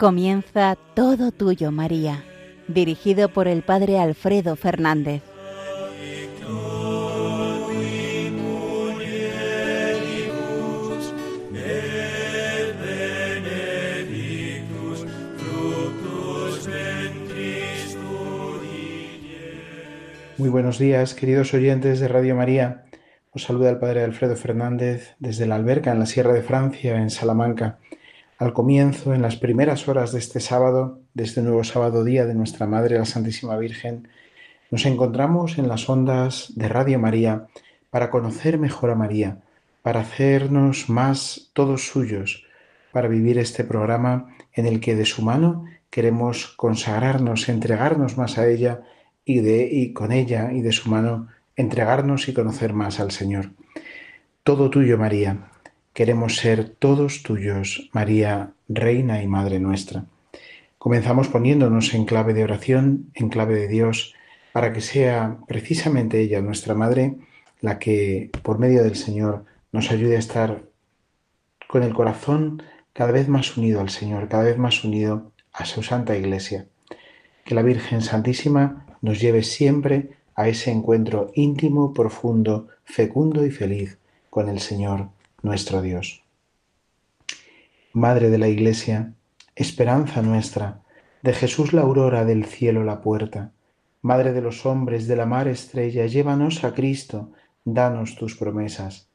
Comienza Todo Tuyo, María, dirigido por el Padre Alfredo Fernández. Muy buenos días, queridos oyentes de Radio María. Os saluda el Padre Alfredo Fernández desde la alberca en la Sierra de Francia, en Salamanca. Al comienzo, en las primeras horas de este sábado, de este nuevo sábado día de nuestra Madre la Santísima Virgen, nos encontramos en las ondas de Radio María para conocer mejor a María, para hacernos más todos suyos, para vivir este programa en el que de su mano queremos consagrarnos, entregarnos más a ella y, de, y con ella y de su mano entregarnos y conocer más al Señor. Todo tuyo, María Queremos ser todos tuyos, María, Reina y Madre nuestra. Comenzamos poniéndonos en clave de oración, en clave de Dios, para que sea precisamente ella, nuestra Madre, la que, por medio del Señor, nos ayude a estar con el corazón cada vez más unido al Señor, cada vez más unido a su Santa Iglesia. Que la Virgen Santísima nos lleve siempre a ese encuentro íntimo, profundo, fecundo y feliz con el Señor nuestro Dios. Madre de la Iglesia, esperanza nuestra, de Jesús la aurora, del cielo la puerta, Madre de los hombres, de la mar estrella, llévanos a Cristo, danos tus promesas.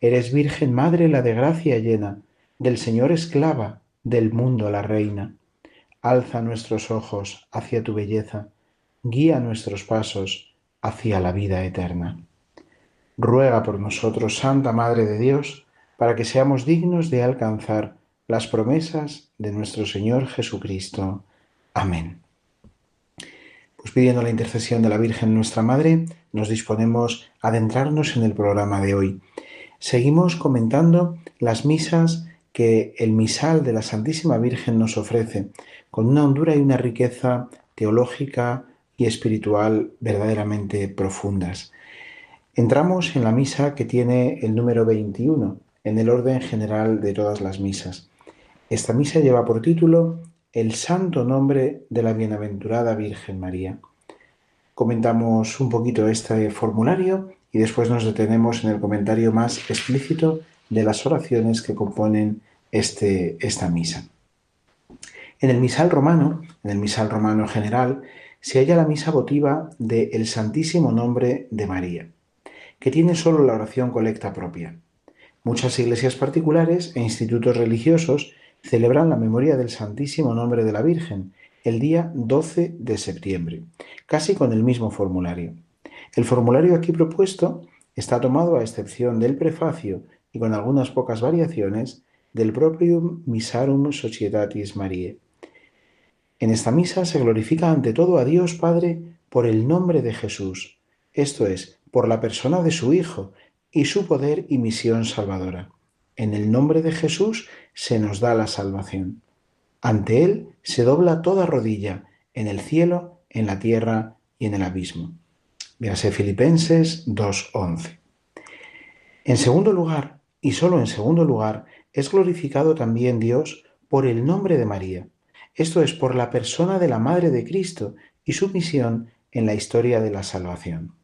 Eres Virgen Madre la de gracia llena, del Señor esclava, del mundo la reina. Alza nuestros ojos hacia tu belleza, guía nuestros pasos hacia la vida eterna. Ruega por nosotros, Santa Madre de Dios, para que seamos dignos de alcanzar las promesas de nuestro Señor Jesucristo. Amén. Pues pidiendo la intercesión de la Virgen nuestra Madre, nos disponemos a adentrarnos en el programa de hoy. Seguimos comentando las misas que el misal de la Santísima Virgen nos ofrece, con una hondura y una riqueza teológica y espiritual verdaderamente profundas. Entramos en la misa que tiene el número 21, en el orden general de todas las misas. Esta misa lleva por título El Santo Nombre de la Bienaventurada Virgen María. Comentamos un poquito este formulario y después nos detenemos en el comentario más explícito de las oraciones que componen este, esta misa. En el misal romano, en el misal romano general, se halla la misa votiva de El Santísimo Nombre de María, que tiene solo la oración colecta propia. Muchas iglesias particulares e institutos religiosos celebran la memoria del Santísimo Nombre de la Virgen el día 12 de septiembre, casi con el mismo formulario. El formulario aquí propuesto está tomado a excepción del prefacio y con algunas pocas variaciones del propio Misarum Societatis Mariae. En esta misa se glorifica ante todo a Dios Padre por el nombre de Jesús, esto es, por la persona de su Hijo, y su poder y misión salvadora. En el nombre de Jesús se nos da la salvación. Ante Él se dobla toda rodilla, en el cielo, en la tierra y en el abismo. Véase Filipenses 2.11. En segundo lugar, y solo en segundo lugar, es glorificado también Dios por el nombre de María, esto es, por la persona de la Madre de Cristo y su misión en la historia de la salvación.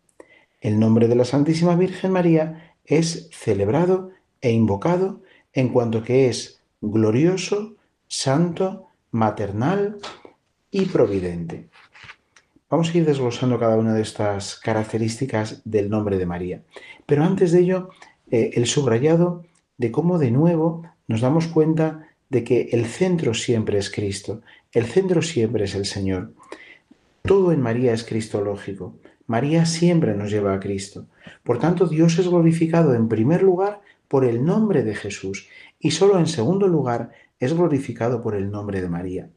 El nombre de la Santísima Virgen María es celebrado e invocado en cuanto que es glorioso, santo, maternal y providente. Vamos a ir desglosando cada una de estas características del nombre de María. Pero antes de ello, eh, el subrayado de cómo de nuevo nos damos cuenta de que el centro siempre es Cristo, el centro siempre es el Señor. Todo en María es cristológico. María siempre nos lleva a Cristo. Por tanto, Dios es glorificado en primer lugar por el nombre de Jesús y solo en segundo lugar es glorificado por el nombre de María.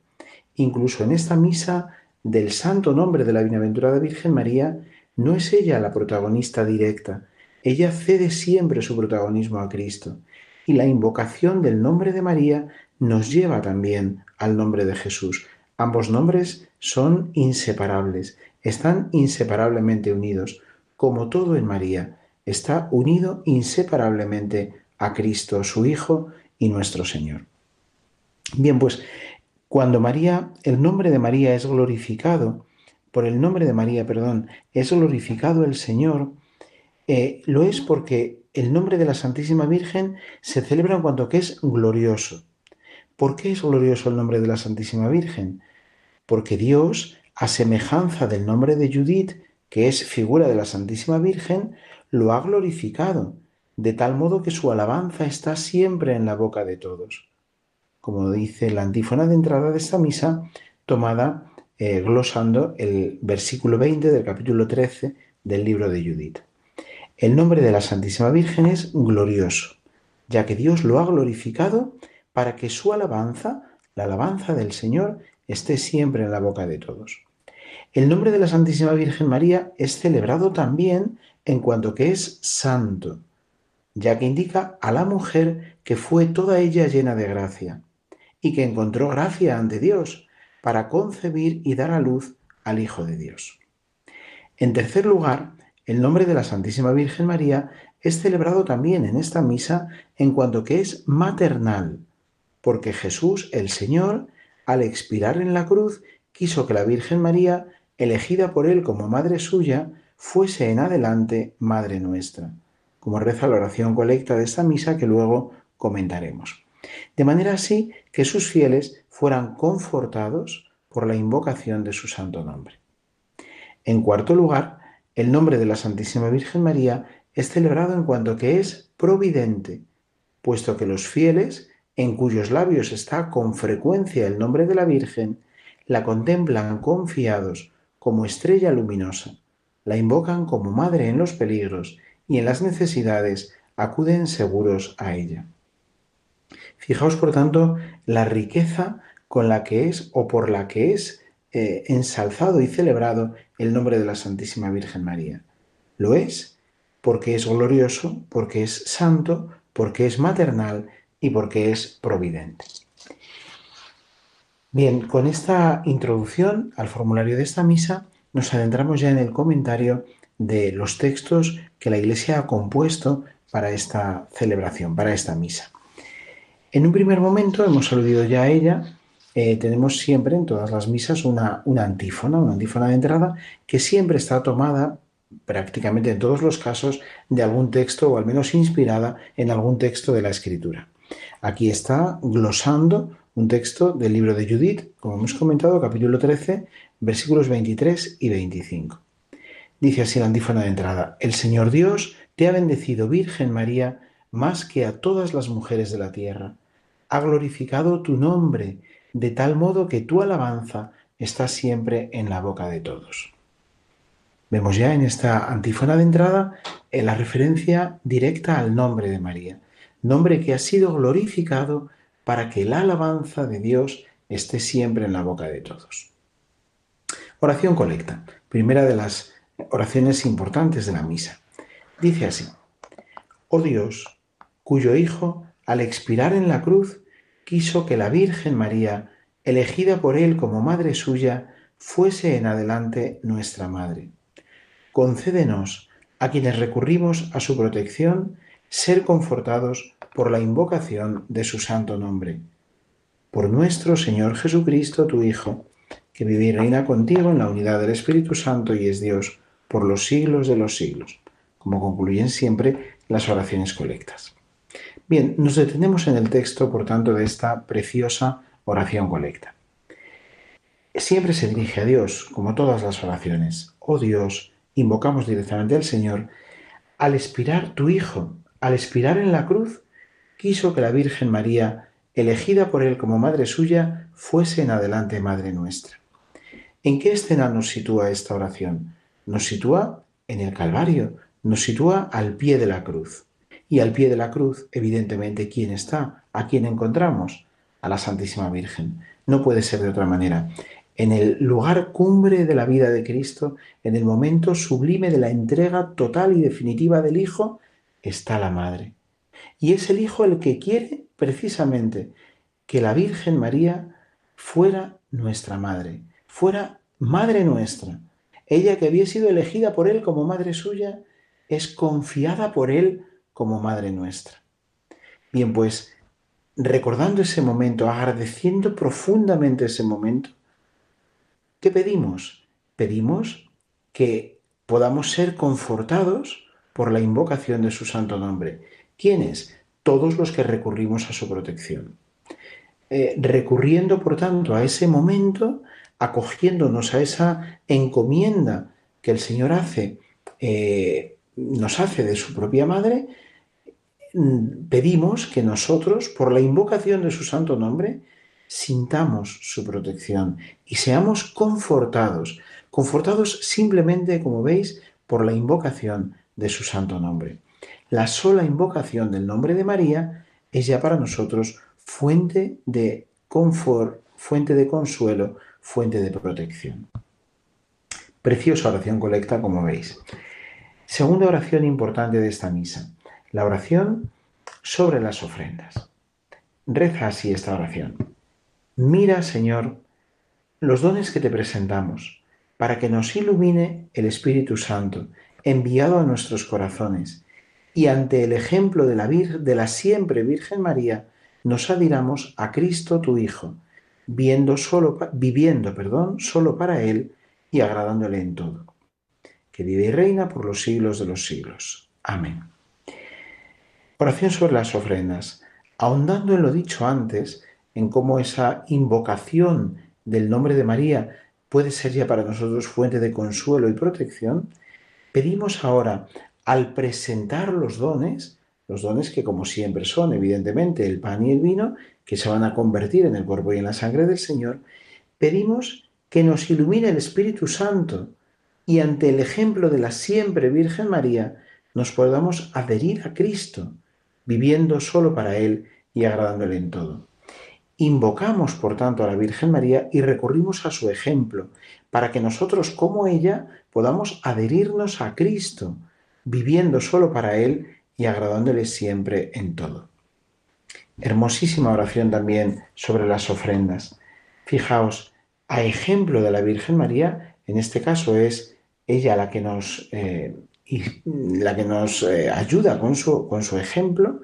Incluso en esta misa del santo nombre de la bienaventurada Virgen María, no es ella la protagonista directa, ella cede siempre su protagonismo a Cristo. Y la invocación del nombre de María nos lleva también al nombre de Jesús. Ambos nombres son inseparables están inseparablemente unidos, como todo en María está unido inseparablemente a Cristo, su Hijo y nuestro Señor. Bien, pues Cuando María, el nombre de María es glorificado, por el nombre de María, perdón, es glorificado el Señor, eh, lo es porque el nombre de la Santísima Virgen se celebra en cuanto que es glorioso. ¿Por qué es glorioso el nombre de la Santísima Virgen? Porque Dios, a semejanza del nombre de Judith, que es figura de la Santísima Virgen, lo ha glorificado, de tal modo que su alabanza está siempre en la boca de todos. Como dice la antífona de entrada de esta misa, tomada eh, glosando el versículo 20 del capítulo 13 del libro de Judith. El nombre de la Santísima Virgen es glorioso, ya que Dios lo ha glorificado para que su alabanza, la alabanza del Señor, esté siempre en la boca de todos. El nombre de la Santísima Virgen María es celebrado también en cuanto que es santo, ya que indica a la mujer que fue toda ella llena de gracia y que encontró gracia ante Dios para concebir y dar a luz al Hijo de Dios. En tercer lugar, el nombre de la Santísima Virgen María es celebrado también en esta misa en cuanto que es maternal, porque Jesús, el Señor, al expirar en la cruz, quiso que la Virgen María, elegida por él como madre suya, fuese en adelante Madre nuestra, como reza la oración colecta de esta misa que luego comentaremos. De manera así que sus fieles fueran confortados por la invocación de su santo nombre. En cuarto lugar, el nombre de la Santísima Virgen María es celebrado en cuanto que es providente, puesto que los fieles en cuyos labios está con frecuencia el nombre de la Virgen, la contemplan confiados como estrella luminosa, la invocan como madre en los peligros y en las necesidades acuden seguros a ella. Fijaos, por tanto, la riqueza con la que es o por la que es eh, ensalzado y celebrado el nombre de la Santísima Virgen María. Lo es porque es glorioso, porque es santo, porque es maternal y porque es providente. Bien, con esta introducción al formulario de esta misa nos adentramos ya en el comentario de los textos que la Iglesia ha compuesto para esta celebración, para esta misa. En un primer momento hemos aludido ya a ella, eh, tenemos siempre en todas las misas una, una antífona, una antífona de entrada que siempre está tomada prácticamente en todos los casos de algún texto o al menos inspirada en algún texto de la Escritura. Aquí está glosando un texto del libro de Judith, como hemos comentado, capítulo 13, versículos 23 y 25. Dice así la antífona de entrada, El Señor Dios te ha bendecido, Virgen María, más que a todas las mujeres de la tierra. Ha glorificado tu nombre, de tal modo que tu alabanza está siempre en la boca de todos. Vemos ya en esta antífona de entrada en la referencia directa al nombre de María nombre que ha sido glorificado para que la alabanza de Dios esté siempre en la boca de todos. Oración colecta, primera de las oraciones importantes de la misa. Dice así, Oh Dios, cuyo Hijo, al expirar en la cruz, quiso que la Virgen María, elegida por Él como Madre suya, fuese en adelante nuestra Madre. Concédenos, a quienes recurrimos a su protección, ser confortados por la invocación de su santo nombre. Por nuestro Señor Jesucristo, tu Hijo, que vive y reina contigo en la unidad del Espíritu Santo y es Dios por los siglos de los siglos, como concluyen siempre las oraciones colectas. Bien, nos detenemos en el texto, por tanto, de esta preciosa oración colecta. Siempre se dirige a Dios, como todas las oraciones. Oh Dios, invocamos directamente al Señor, al expirar tu Hijo, al expirar en la cruz, quiso que la Virgen María, elegida por él como madre suya, fuese en adelante madre nuestra. ¿En qué escena nos sitúa esta oración? Nos sitúa en el Calvario, nos sitúa al pie de la cruz. Y al pie de la cruz, evidentemente, ¿quién está? ¿A quién encontramos? A la Santísima Virgen. No puede ser de otra manera. En el lugar cumbre de la vida de Cristo, en el momento sublime de la entrega total y definitiva del Hijo, está la Madre. Y es el Hijo el que quiere precisamente que la Virgen María fuera nuestra Madre, fuera Madre nuestra. Ella que había sido elegida por Él como Madre suya, es confiada por Él como Madre nuestra. Bien, pues recordando ese momento, agradeciendo profundamente ese momento, ¿qué pedimos? Pedimos que podamos ser confortados por la invocación de su santo nombre. ¿Quiénes? Todos los que recurrimos a su protección. Eh, recurriendo, por tanto, a ese momento, acogiéndonos a esa encomienda que el Señor hace, eh, nos hace de su propia madre, mm, pedimos que nosotros, por la invocación de su santo nombre, sintamos su protección y seamos confortados, confortados simplemente, como veis, por la invocación de su santo nombre. La sola invocación del nombre de María es ya para nosotros fuente de confort, fuente de consuelo, fuente de protección. Preciosa oración colecta, como veis. Segunda oración importante de esta misa, la oración sobre las ofrendas. Reza así esta oración. Mira, Señor, los dones que te presentamos, para que nos ilumine el Espíritu Santo, enviado a nuestros corazones, y ante el ejemplo de la, de la siempre Virgen María, nos adhiramos a Cristo tu Hijo, viendo solo, viviendo perdón, solo para Él y agradándole en todo, que vive y reina por los siglos de los siglos. Amén. Oración sobre las ofrendas. Ahondando en lo dicho antes, en cómo esa invocación del nombre de María puede ser ya para nosotros fuente de consuelo y protección, pedimos ahora, al presentar los dones, los dones que como siempre son, evidentemente, el pan y el vino, que se van a convertir en el cuerpo y en la sangre del Señor, pedimos que nos ilumine el Espíritu Santo y ante el ejemplo de la siempre Virgen María nos podamos adherir a Cristo, viviendo solo para Él y agradándole en todo. Invocamos, por tanto, a la Virgen María y recurrimos a su ejemplo, para que nosotros, como ella, podamos adherirnos a Cristo, viviendo solo para Él y agradándole siempre en todo. Hermosísima oración también sobre las ofrendas. Fijaos, a ejemplo de la Virgen María, en este caso es ella la que nos, eh, la que nos eh, ayuda con su, con su ejemplo.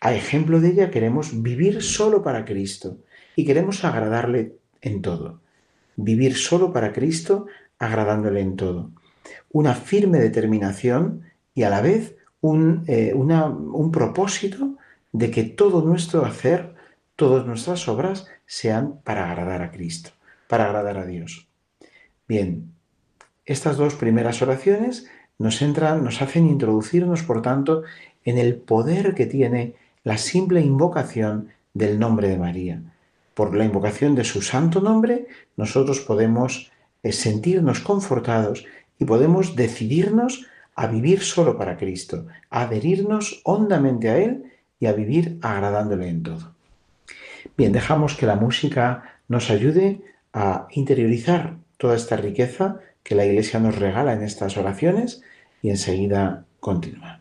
A ejemplo de ella queremos vivir solo para Cristo y queremos agradarle en todo. Vivir solo para Cristo, agradándole en todo. Una firme determinación y a la vez eh, un, propósito de que todo nuestro hacer, todas nuestras obras sean para agradar a Cristo, para agradar a Dios. Bien, estas dos primeras oraciones nos entran, nos hacen introducirnos, por tanto, en el poder que tiene la simple invocación del nombre de María. Por la invocación de su santo nombre, nosotros podemos eh, sentirnos confortados y podemos decidirnos a vivir solo para Cristo, a adherirnos hondamente a Él y a vivir agradándole en todo. Bien, dejamos que la música nos ayude a interiorizar toda esta riqueza que la Iglesia nos regala en estas oraciones y enseguida continuamos.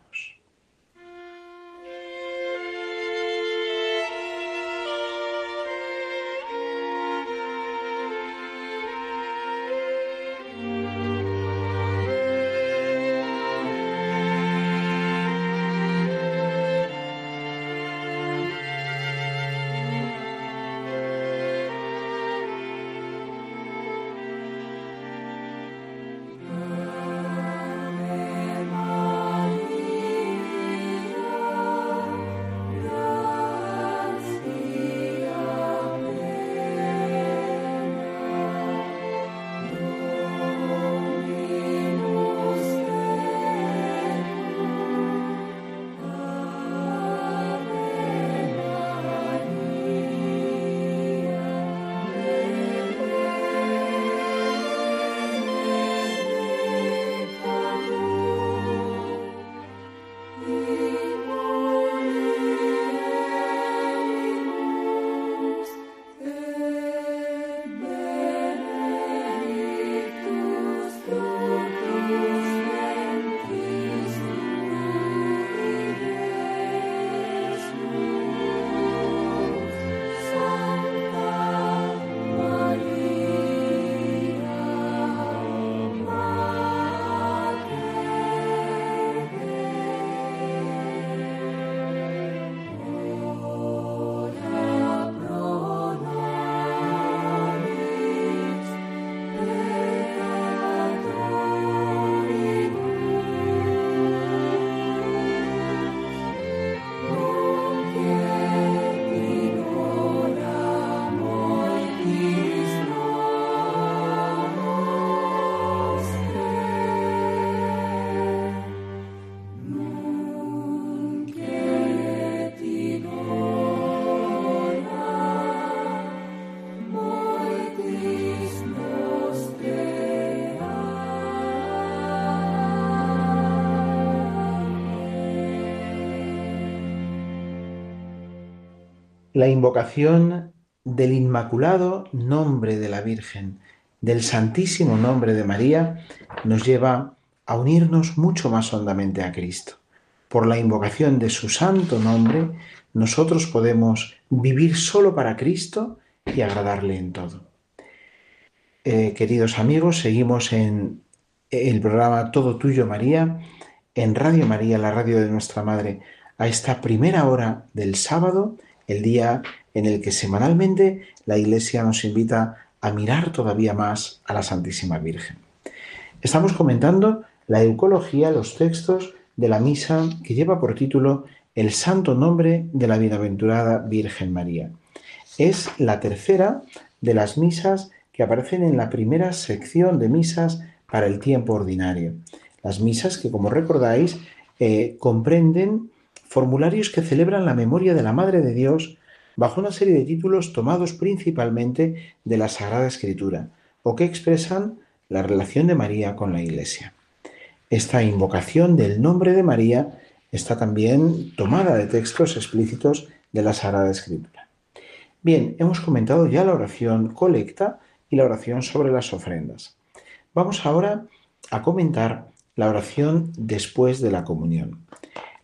La invocación del inmaculado nombre de la Virgen, del santísimo nombre de María, nos lleva a unirnos mucho más hondamente a Cristo. Por la invocación de su santo nombre, nosotros podemos vivir solo para Cristo y agradarle en todo. Eh, queridos amigos, seguimos en el programa Todo Tuyo María, en Radio María, la radio de nuestra Madre, a esta primera hora del sábado, el día en el que semanalmente la Iglesia nos invita a mirar todavía más a la Santísima Virgen. Estamos comentando la eucología, los textos de la misa que lleva por título El Santo Nombre de la Bienaventurada Virgen María. Es la tercera de las misas que aparecen en la primera sección de misas para el tiempo ordinario. Las misas que, como recordáis, eh, comprenden formularios que celebran la memoria de la Madre de Dios bajo una serie de títulos tomados principalmente de la Sagrada Escritura o que expresan la relación de María con la Iglesia. Esta invocación del nombre de María está también tomada de textos explícitos de la Sagrada Escritura. Bien, hemos comentado ya la oración colecta y la oración sobre las ofrendas. Vamos ahora a comentar la oración después de la comunión.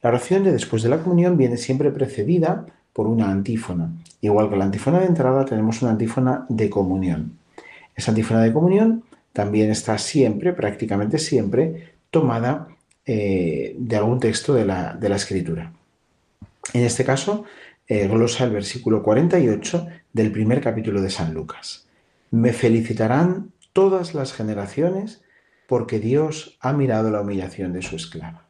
La oración de después de la comunión viene siempre precedida por una antífona. Igual que la antífona de entrada, tenemos una antífona de comunión. Esa antífona de comunión también está siempre, prácticamente siempre, tomada eh, de algún texto de la, Escritura. En este caso, eh, glosa el versículo 48 del primer capítulo de San Lucas. Me felicitarán todas las generaciones porque Dios ha mirado la humillación de su esclava.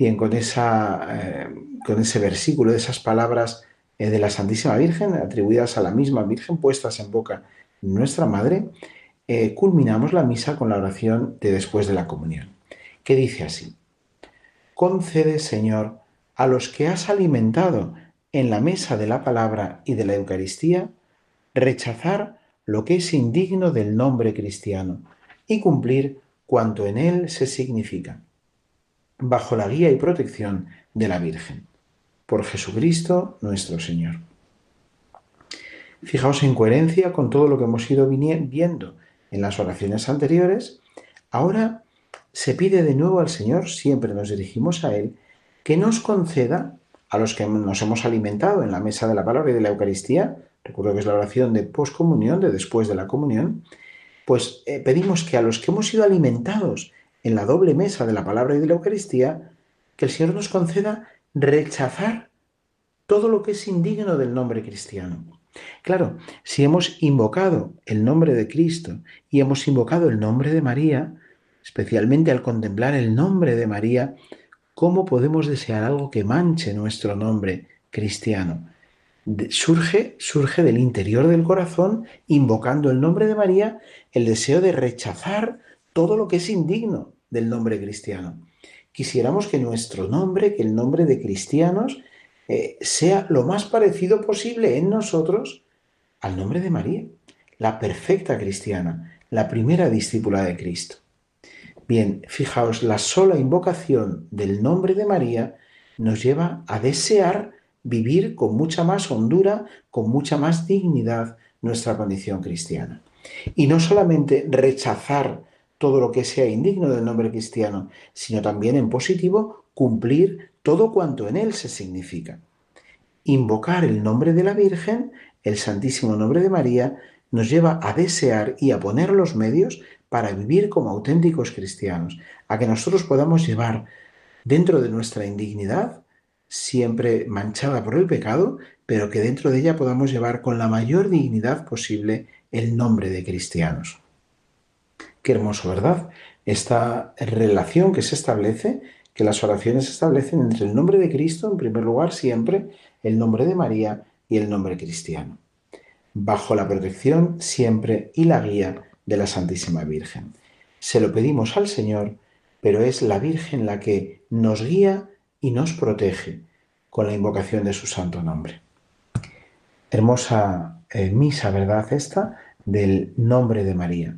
Bien, con, esa, eh, con ese versículo, de esas palabras eh, de la Santísima Virgen, atribuidas a la misma Virgen, puestas en boca nuestra Madre, eh, culminamos la misa con la oración de después de la comunión, que dice así, concede, Señor, a los que has alimentado en la mesa de la palabra y de la Eucaristía, rechazar lo que es indigno del nombre cristiano y cumplir cuanto en él se significa bajo la guía y protección de la Virgen. Por Jesucristo nuestro Señor. Fijaos en coherencia con todo lo que hemos ido viendo en las oraciones anteriores. Ahora se pide de nuevo al Señor, siempre nos dirigimos a Él, que nos conceda a los que nos hemos alimentado en la mesa de la palabra y de la Eucaristía, recuerdo que es la oración de poscomunión, de después de la comunión, pues eh, pedimos que a los que hemos sido alimentados en la doble mesa de la palabra y de la Eucaristía, que el Señor nos conceda rechazar todo lo que es indigno del nombre cristiano. Claro, si hemos invocado el nombre de Cristo y hemos invocado el nombre de María, especialmente al contemplar el nombre de María, ¿cómo podemos desear algo que manche nuestro nombre cristiano? surge, surge del interior del corazón, invocando el nombre de María, el deseo de rechazar todo lo que es indigno del nombre cristiano. Quisiéramos que nuestro nombre, que el nombre de cristianos, eh, sea lo más parecido posible en nosotros al nombre de María, la perfecta cristiana, la primera discípula de Cristo. Bien, fijaos, la sola invocación del nombre de María nos lleva a desear vivir con mucha más hondura, con mucha más dignidad nuestra condición cristiana. Y no solamente rechazar todo lo que sea indigno del nombre cristiano, sino también en positivo cumplir todo cuanto en él se significa. Invocar el nombre de la Virgen, el Santísimo Nombre de María, nos lleva a desear y a poner los medios para vivir como auténticos cristianos, a que nosotros podamos llevar dentro de nuestra indignidad, siempre manchada por el pecado, pero que dentro de ella podamos llevar con la mayor dignidad posible el nombre de cristianos. Qué hermoso, ¿verdad? Esta relación que se establece, que las oraciones se establecen entre el nombre de Cristo, en primer lugar, siempre, el nombre de María y el nombre cristiano, bajo la protección siempre y la guía de la Santísima Virgen. Se lo pedimos al Señor, pero es la Virgen la que nos guía y nos protege con la invocación de su santo nombre. Hermosa eh, misa, ¿verdad? Esta del nombre de María.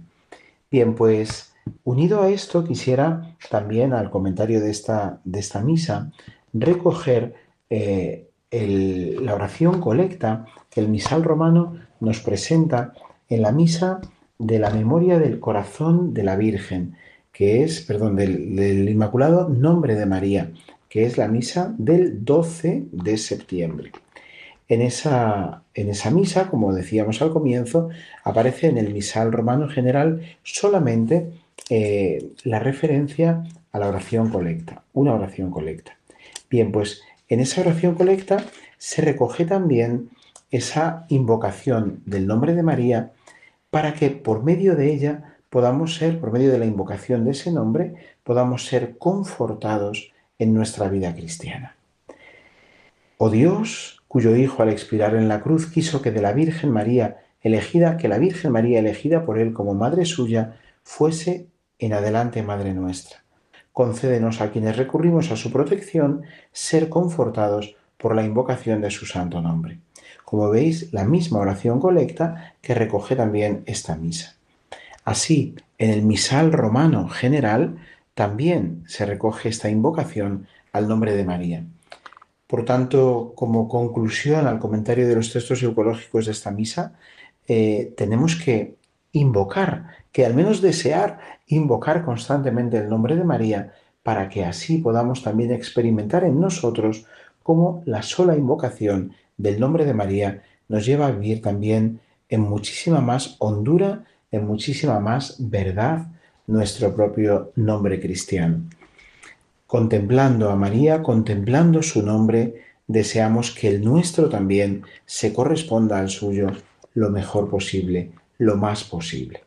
Bien, pues unido a esto quisiera también al comentario de esta, de esta misa recoger eh, la oración colecta que el misal romano nos presenta en la misa de la memoria del corazón de la Virgen, que es, perdón, del, Inmaculado Nombre de María, que es la misa del 12 de septiembre. En esa, en esa, misa, como decíamos al comienzo, aparece en el misal romano general solamente eh, la referencia a la oración colecta, una oración colecta. Bien, pues en esa oración colecta se recoge también esa invocación del nombre de María para que por medio de ella podamos ser, por medio de la invocación de ese nombre, podamos ser confortados en nuestra vida cristiana. Oh Dios, cuyo Hijo al expirar en la cruz quiso que de la Virgen María elegida, que la Virgen María elegida por él como madre suya, fuese en adelante madre nuestra. Concédenos a quienes recurrimos a su protección ser confortados por la invocación de su santo nombre como veis, la misma oración colecta que recoge también esta misa. Así, en el misal romano general también se recoge esta invocación al nombre de María. Por tanto, como conclusión al comentario de los textos psicológicos de esta misa, eh, tenemos que invocar, que al menos desear invocar constantemente el nombre de María para que así podamos también experimentar en nosotros como la sola invocación del nombre de María nos lleva a vivir también en muchísima más hondura, en muchísima más verdad nuestro propio nombre cristiano. Contemplando a María, contemplando su nombre, deseamos que el nuestro también se corresponda al suyo lo mejor posible, lo más posible.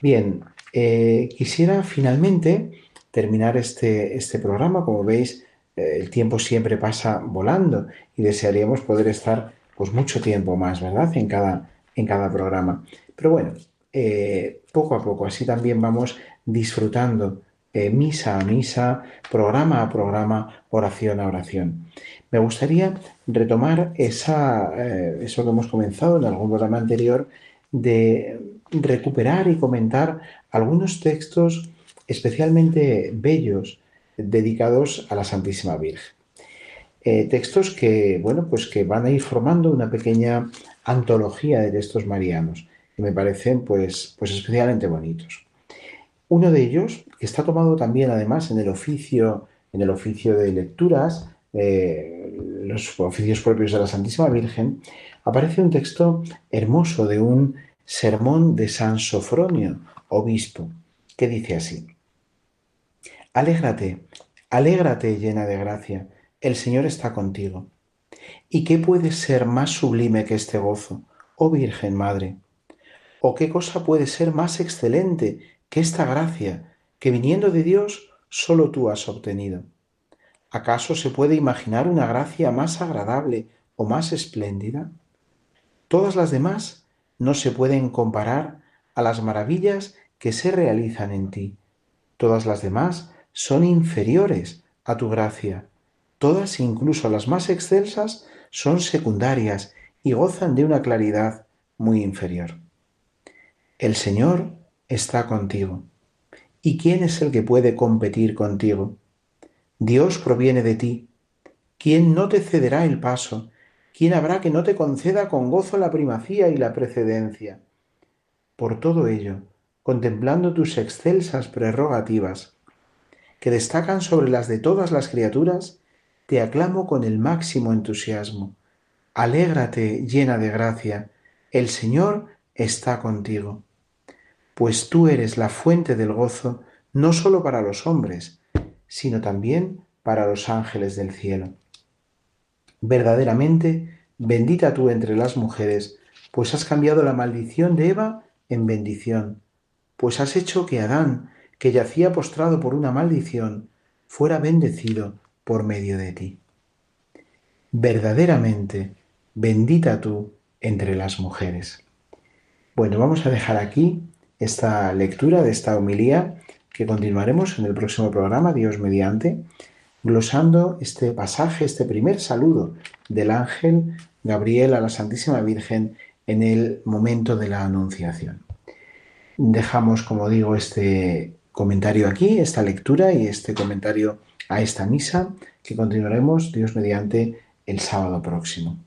Bien, eh, quisiera finalmente terminar este, este programa, como veis, eh, el tiempo siempre pasa volando y desearíamos poder estar pues mucho tiempo más, ¿verdad? En cada, en cada programa. Pero bueno, eh, poco a poco, así también vamos disfrutando eh, misa a misa, programa a programa, oración a oración. Me gustaría retomar esa, eso que hemos comenzado en algún programa anterior, de recuperar y comentar algunos textos especialmente bellos dedicados a la Santísima Virgen. Eh, textos que, bueno, pues que van a ir formando una pequeña antología de textos marianos, que me parecen pues, pues especialmente bonitos. Uno de ellos, que está tomado también además en el oficio, en el oficio de lecturas, eh, los oficios propios de la Santísima Virgen, aparece un texto hermoso de un sermón de San Sofronio, obispo, que dice así. Alégrate, alégrate llena de gracia, el Señor está contigo. ¿Y qué puede ser más sublime que este gozo, oh Virgen Madre? ¿O qué cosa puede ser más excelente que esta gracia que viniendo de Dios solo tú has obtenido? ¿Acaso se puede imaginar una gracia más agradable o más espléndida? Todas las demás no se pueden comparar a las maravillas que se realizan en ti. Todas las demás son inferiores a tu gracia. Todas, incluso las más excelsas, son secundarias y gozan de una claridad muy inferior. El Señor está contigo. ¿Y quién es el que puede competir contigo? Dios proviene de ti. ¿Quién no te cederá el paso? ¿Quién habrá que no te conceda con gozo la primacía y la precedencia? Por todo ello, contemplando tus excelsas prerrogativas, que destacan sobre las de todas las criaturas, te aclamo con el máximo entusiasmo. Alégrate llena de gracia, el Señor está contigo. Pues tú eres la fuente del gozo no sólo para los hombres, sino también para los ángeles del cielo. Verdaderamente, bendita tú entre las mujeres, pues has cambiado la maldición de Eva en bendición, pues has hecho que Adán, que yacía postrado por una maldición, fuera bendecido por medio de ti. Verdaderamente, bendita tú entre las mujeres. Bueno, vamos a dejar aquí esta lectura de esta homilía que continuaremos en el próximo programa, Dios mediante, glosando este pasaje, este primer saludo del ángel Gabriel a la Santísima Virgen en el momento de la Anunciación. Dejamos, como digo, este comentario aquí, esta lectura y este comentario a esta misa que continuaremos, Dios mediante, el sábado próximo.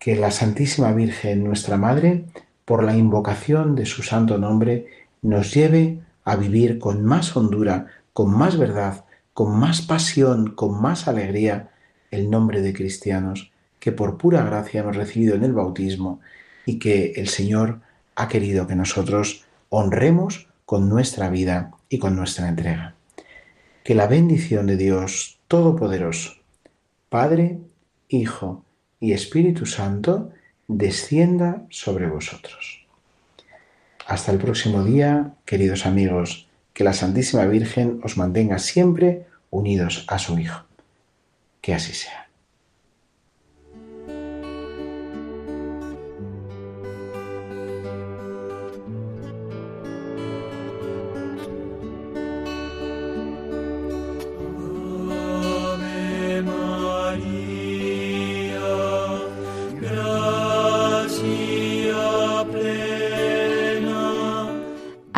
Que la Santísima Virgen, nuestra Madre, por la invocación de su santo nombre, nos lleve a vivir con más hondura, con más verdad, con más pasión, con más alegría el nombre de cristianos que por pura gracia hemos recibido en el bautismo y que el Señor ha querido que nosotros honremos con nuestra vida y con nuestra entrega. Que la bendición de Dios Todopoderoso, Padre, Hijo y Espíritu Santo, descienda sobre vosotros. Hasta el próximo día, queridos amigos, que la Santísima Virgen os mantenga siempre unidos a su Hijo. Que así sea.